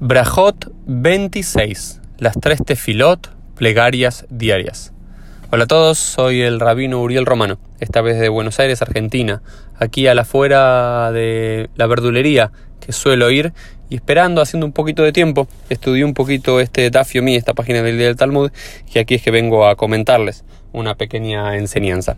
Brajot 26. Las tres tefilot, plegarias diarias. Hola a todos, soy el rabino Uriel Romano, esta vez de Buenos Aires, Argentina, aquí a la afuera de la verdulería que suelo ir y esperando, haciendo un poquito de tiempo, estudié un poquito este Dafio Mi, esta página del del Talmud, y aquí es que vengo a comentarles una pequeña enseñanza.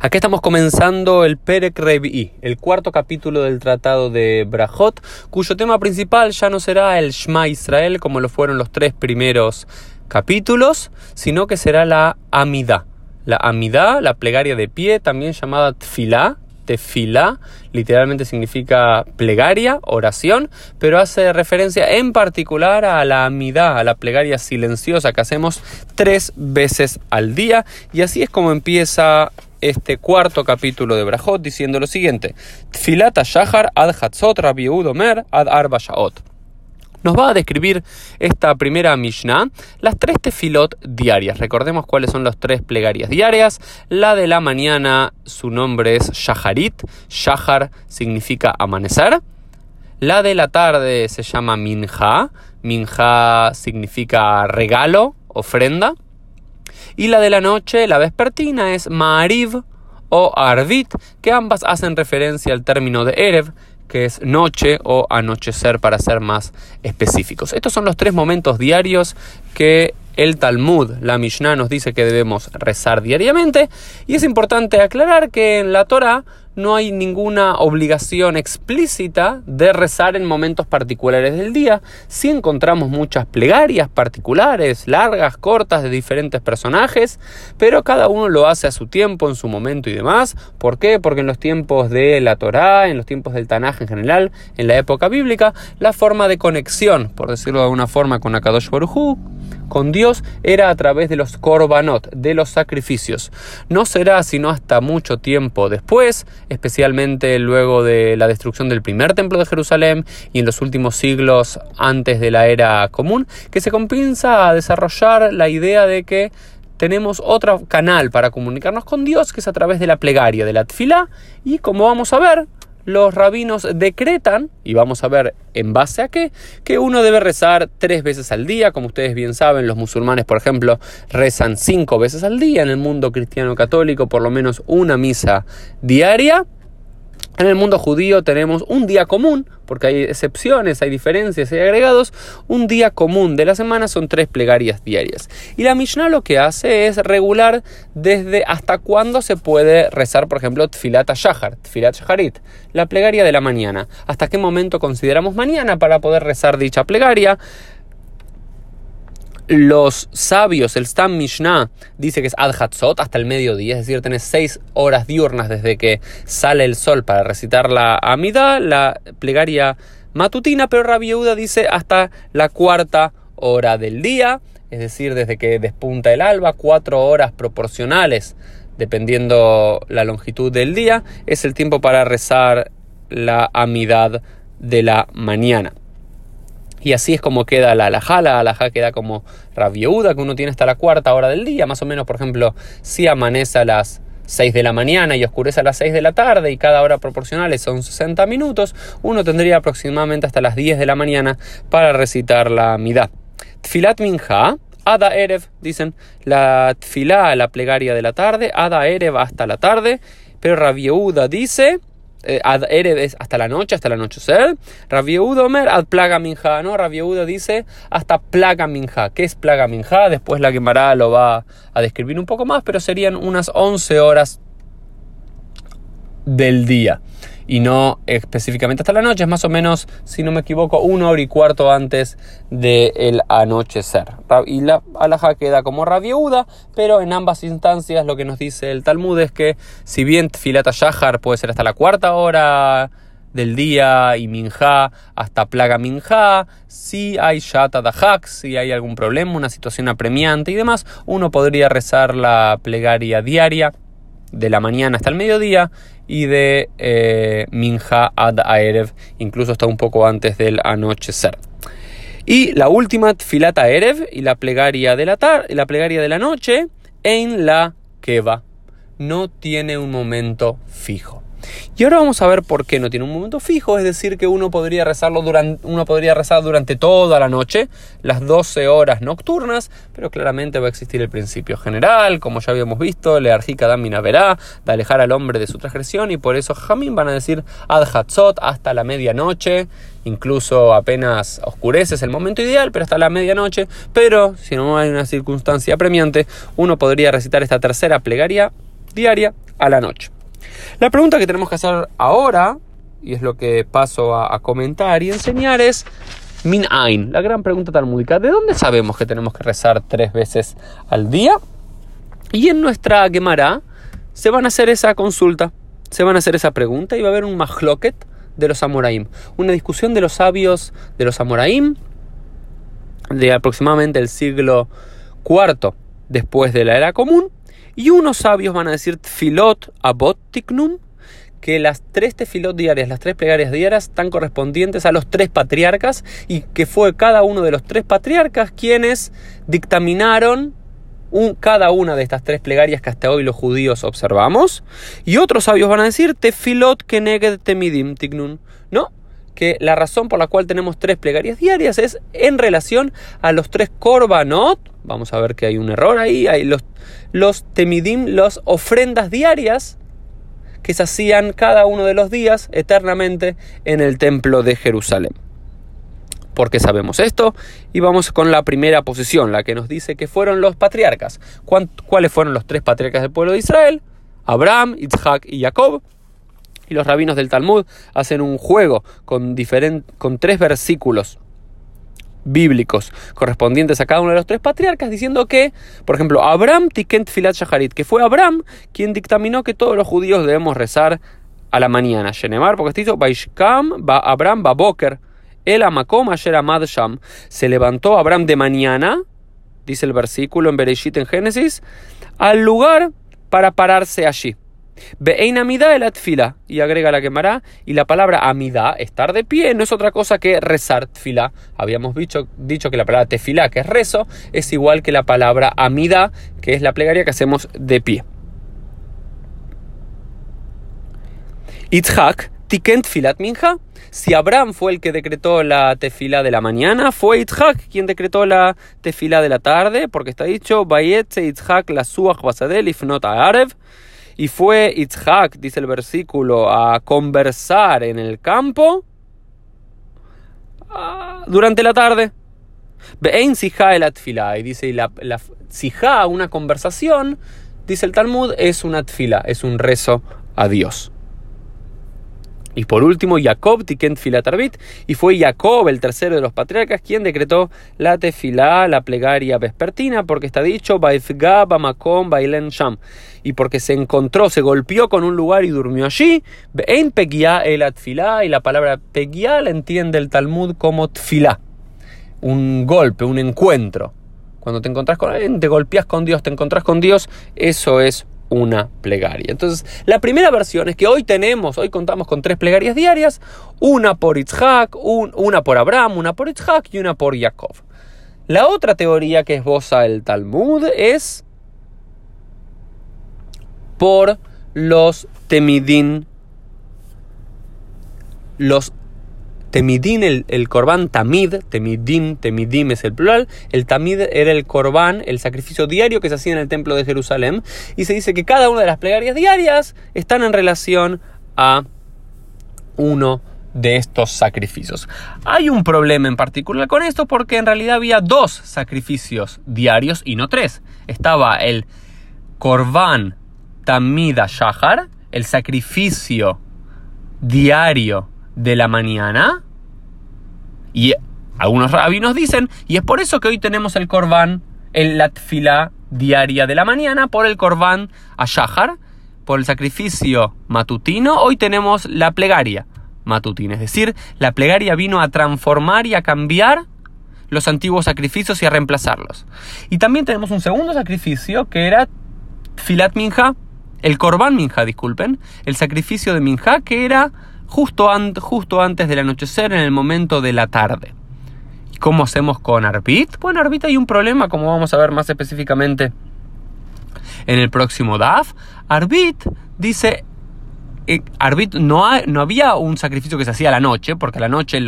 Aquí estamos comenzando el Perek Revi, el cuarto capítulo del Tratado de Brajot, cuyo tema principal ya no será el Shema Israel como lo fueron los tres primeros capítulos, sino que será la Amidá. La Amidá, la plegaria de pie, también llamada Tfilá, tefilá, literalmente significa plegaria, oración, pero hace referencia en particular a la amidad, a la plegaria silenciosa que hacemos tres veces al día. Y así es como empieza este cuarto capítulo de Brajot diciendo lo siguiente: Tfilata Shahar ad Hatzot Rabbi Omer ad Arba Shaot. Nos va a describir esta primera Mishnah las tres tefilot diarias. Recordemos cuáles son las tres plegarias diarias. La de la mañana, su nombre es Shaharit. Shahar significa amanecer. La de la tarde se llama Minja. Minja significa regalo, ofrenda. Y la de la noche, la vespertina, es Ma'ariv o Arvit, que ambas hacen referencia al término de Erev, que es noche o anochecer para ser más específicos. Estos son los tres momentos diarios que el Talmud, la Mishnah, nos dice que debemos rezar diariamente. Y es importante aclarar que en la Torah no hay ninguna obligación explícita de rezar en momentos particulares del día. Sí encontramos muchas plegarias particulares, largas, cortas, de diferentes personajes, pero cada uno lo hace a su tiempo, en su momento y demás. ¿Por qué? Porque en los tiempos de la Torá, en los tiempos del Tanaj en general, en la época bíblica, la forma de conexión, por decirlo de alguna forma, con Akadosh Baruj con Dios era a través de los korbanot, de los sacrificios. No será sino hasta mucho tiempo después, especialmente luego de la destrucción del primer templo de Jerusalén y en los últimos siglos antes de la era común, que se comienza a desarrollar la idea de que tenemos otro canal para comunicarnos con Dios, que es a través de la plegaria, de la tfila, y como vamos a ver, los rabinos decretan, y vamos a ver en base a qué, que uno debe rezar tres veces al día. Como ustedes bien saben, los musulmanes, por ejemplo, rezan cinco veces al día. En el mundo cristiano católico, por lo menos una misa diaria. En el mundo judío tenemos un día común, porque hay excepciones, hay diferencias, hay agregados. Un día común de la semana son tres plegarias diarias. Y la Mishnah lo que hace es regular desde hasta cuándo se puede rezar, por ejemplo, Tfilat Shahar, Tfilat Shaharit, la plegaria de la mañana. Hasta qué momento consideramos mañana para poder rezar dicha plegaria los sabios, el Stam Mishnah, dice que es Ad Hatzot, hasta el mediodía, es decir, tenés seis horas diurnas desde que sale el sol para recitar la Amida, la plegaria matutina, pero Rabbi Yehuda dice hasta la cuarta hora del día, es decir, desde que despunta el alba, cuatro horas proporcionales, dependiendo la longitud del día, es el tiempo para rezar la amidad de la mañana. Y así es como queda la alajá. La alajá queda como rabieuda, que uno tiene hasta la cuarta hora del día. Más o menos, por ejemplo, si amanece a las 6 de la mañana y oscurece a las 6 de la tarde y cada hora proporcional son 60 minutos, uno tendría aproximadamente hasta las 10 de la mañana para recitar la midá. Tfilat minja, Ada Erev, dicen, la tfilá, la plegaria de la tarde, Ada Erev hasta la tarde, pero Rabieuda dice eh, ad hasta la noche, hasta el anochecer. Rabieudo Omer ad plaga minja, ¿no? Rabieudo dice hasta plaga minja. ¿Qué es plaga minja? Después la quemará lo va a describir un poco más, pero serían unas 11 horas del día y no específicamente hasta la noche, es más o menos, si no me equivoco, una hora y cuarto antes del anochecer. Y la alhaja queda como rabiuda, pero en ambas instancias lo que nos dice el Talmud es que si bien filata shahar puede ser hasta la cuarta hora del día y minja hasta plaga minja, si hay shata dahak, si hay algún problema, una situación apremiante y demás, uno podría rezar la plegaria diaria de la mañana hasta el mediodía y de eh, Minja ad Aerev, incluso está un poco antes del anochecer. Y la última, Filata Erev, y la plegaria de la, tarde, la plegaria de la noche, en la Keva. No tiene un momento fijo. Y ahora vamos a ver por qué no tiene un momento fijo, es decir, que uno podría rezarlo durante, uno podría rezar durante toda la noche, las 12 horas nocturnas, pero claramente va a existir el principio general, como ya habíamos visto, learjica damina verá, de alejar al hombre de su transgresión, y por eso Jamín van a decir ad hatzot hasta la medianoche, incluso apenas oscurece es el momento ideal, pero hasta la medianoche, pero si no hay una circunstancia premiante, uno podría recitar esta tercera plegaria diaria a la noche. La pregunta que tenemos que hacer ahora, y es lo que paso a, comentar y enseñar, es Min Ain, la gran pregunta talmúdica. ¿De dónde sabemos que tenemos que rezar tres veces al día? Y en nuestra Gemara se van a hacer esa consulta, se van a hacer esa pregunta y va a haber un mahloket de los Amoraim. Una discusión de los sabios de los Amoraim de aproximadamente el siglo IV después de la era común y unos sabios van a decir tfilot abot tiknum, que las tres tefilot diarias, las tres plegarias diarias, están correspondientes a los tres patriarcas y que fue cada uno de los tres patriarcas quienes dictaminaron cada una de estas tres plegarias que hasta hoy los judíos observamos. Y otros sabios van a decir tefilot keneged temidim tiknun. No, que la razón por la cual tenemos tres plegarias diarias es en relación a los tres korbanot. Vamos a ver que hay un error ahí. Hay los, temidim, las ofrendas diarias que se hacían cada uno de los días eternamente en el templo de Jerusalén. ¿Por qué sabemos esto? Y vamos con la primera posición, la que nos dice que fueron los patriarcas. ¿Cuáles fueron los tres patriarcas del pueblo de Israel? Abraham, Isaac y Jacob y los rabinos del Talmud hacen un juego con, con tres versículos bíblicos correspondientes a cada uno de los tres patriarcas, diciendo que, por ejemplo, Abraham tikent filat shaharit, que fue Abraham quien dictaminó que todos los judíos debemos rezar a la mañana. Shenemar, porque está dicho, Baishkam, ba Abraham, ba Boker, el amakom ayer amad sham. Se levantó Abraham de mañana, dice el versículo en Bereshit en Génesis, al lugar para pararse allí. Be'ein el atfila. Y agrega la quemará. Y la palabra amida, estar de pie, no es otra cosa que rezar tfila. Habíamos dicho, dicho que la palabra tefila, que es rezo, es igual que la palabra amida, que es la plegaria que hacemos de pie. Itzhak, tikent filat minja. Si Abraham fue el que decretó la tefila de la mañana, fue Itzhak quien decretó la tefila de la tarde, porque está dicho, Bayetze Itzhak la suach basadel ifnot arev. Y fue Itzhak, dice el versículo, a conversar en el campo ah, durante la tarde. Be'ein sija el atfila. Y dice, la, la una conversación, dice el Talmud, es una atfila, es un rezo a Dios. Y por último, Jacob Tikent Filatarbit, y fue Jacob, el tercero de los patriarcas, quien decretó la tefilá, la plegaria vespertina, porque está dicho, Bamakom Bailen Sham, y porque se encontró, se golpeó con un lugar y durmió allí, en el atfilá, y la palabra Pegia la entiende el Talmud como tfilá, un golpe, un encuentro. Cuando te encontrás con alguien, te golpeas con Dios, te encontrás con Dios, eso es una plegaria. Entonces, la primera versión es que hoy tenemos, hoy contamos con tres plegarias diarias, una por Itzhak, una por Abraham, una por Itzhak y una por Jacob. La otra teoría que esboza el Talmud es por los temidín, los Temidín, el, el corbán tamid, temidín, temidim es el plural, el tamid era el corbán, el sacrificio diario que se hacía en el templo de Jerusalén, y se dice que cada una de las plegarias diarias están en relación a uno de estos sacrificios. Hay un problema en particular con esto porque en realidad había dos sacrificios diarios y no tres. Estaba el corbán tamida shahar, el sacrificio diario de la mañana. Y algunos rabinos dicen, y es por eso que hoy tenemos el corbán, el latfila diaria de la mañana, por el corbán a Shahar, por el sacrificio matutino, hoy tenemos la plegaria matutina. Es decir, la plegaria vino a transformar y a cambiar los antiguos sacrificios y a reemplazarlos. Y también tenemos un segundo sacrificio que era filat minja, el corbán minja, disculpen, el sacrificio de minja que era justo, justo antes del anochecer, en el momento de la tarde. ¿Y cómo hacemos con Arbit? Bueno, Arbit hay un problema, como vamos a ver más específicamente en el próximo DAF. Arbit dice eh, no, no, había un sacrificio que se hacía a la noche, porque a la noche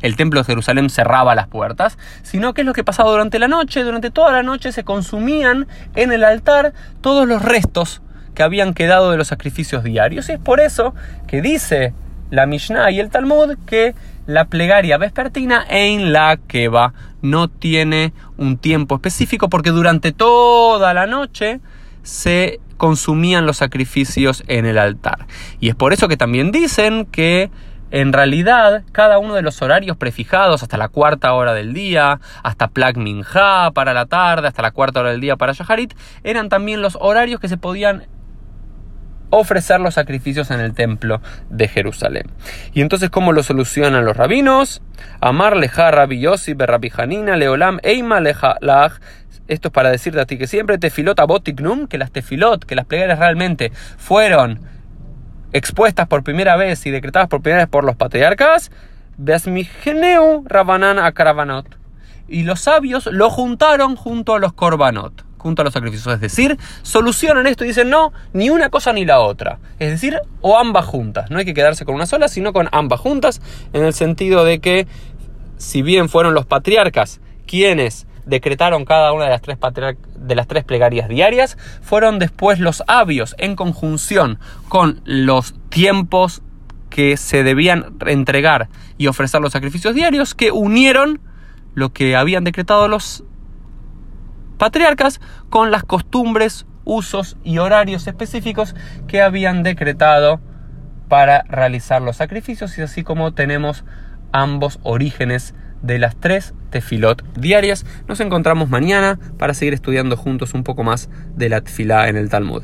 el templo de Jerusalén cerraba las puertas, sino que es lo que pasaba durante la noche. Durante toda la noche se consumían en el altar todos los restos que habían quedado de los sacrificios diarios. Y es por eso que dice la Mishnah y el Talmud que la plegaria vespertina en la va no tiene un tiempo específico porque durante toda la noche se consumían los sacrificios en el altar. Y es por eso que también dicen que en realidad cada uno de los horarios prefijados hasta la cuarta hora del día, hasta Plag Minha para la tarde, hasta la cuarta hora del día para Shaharit, eran también los horarios que se podían ofrecer los sacrificios en el templo de Jerusalén. Y entonces, ¿cómo lo solucionan los rabinos? Amar leja Rabbi Yossi leolam eima leja esto es para decirte a ti que siempre tefilot botignum, que las tefilot, que las plegarias realmente fueron expuestas por primera vez y decretadas por primera vez por los patriarcas, Rabanan a. Y los sabios lo juntaron junto a los Korbanot, junto a los sacrificios. Es decir, solucionan esto y dicen no, ni una cosa ni la otra. Es decir, o ambas juntas. No hay que quedarse con una sola, sino con ambas juntas, en el sentido de que, si bien fueron los patriarcas quienes decretaron cada una de las tres, plegarias diarias, fueron después los abios en conjunción con los tiempos que se debían entregar y ofrecer los sacrificios diarios que unieron lo que habían decretado los patriarcas con las costumbres, usos y horarios específicos que habían decretado para realizar los sacrificios y así como tenemos ambos orígenes de las tres tefilot diarias. Nos encontramos mañana para seguir estudiando juntos un poco más de la tefilá en el Talmud.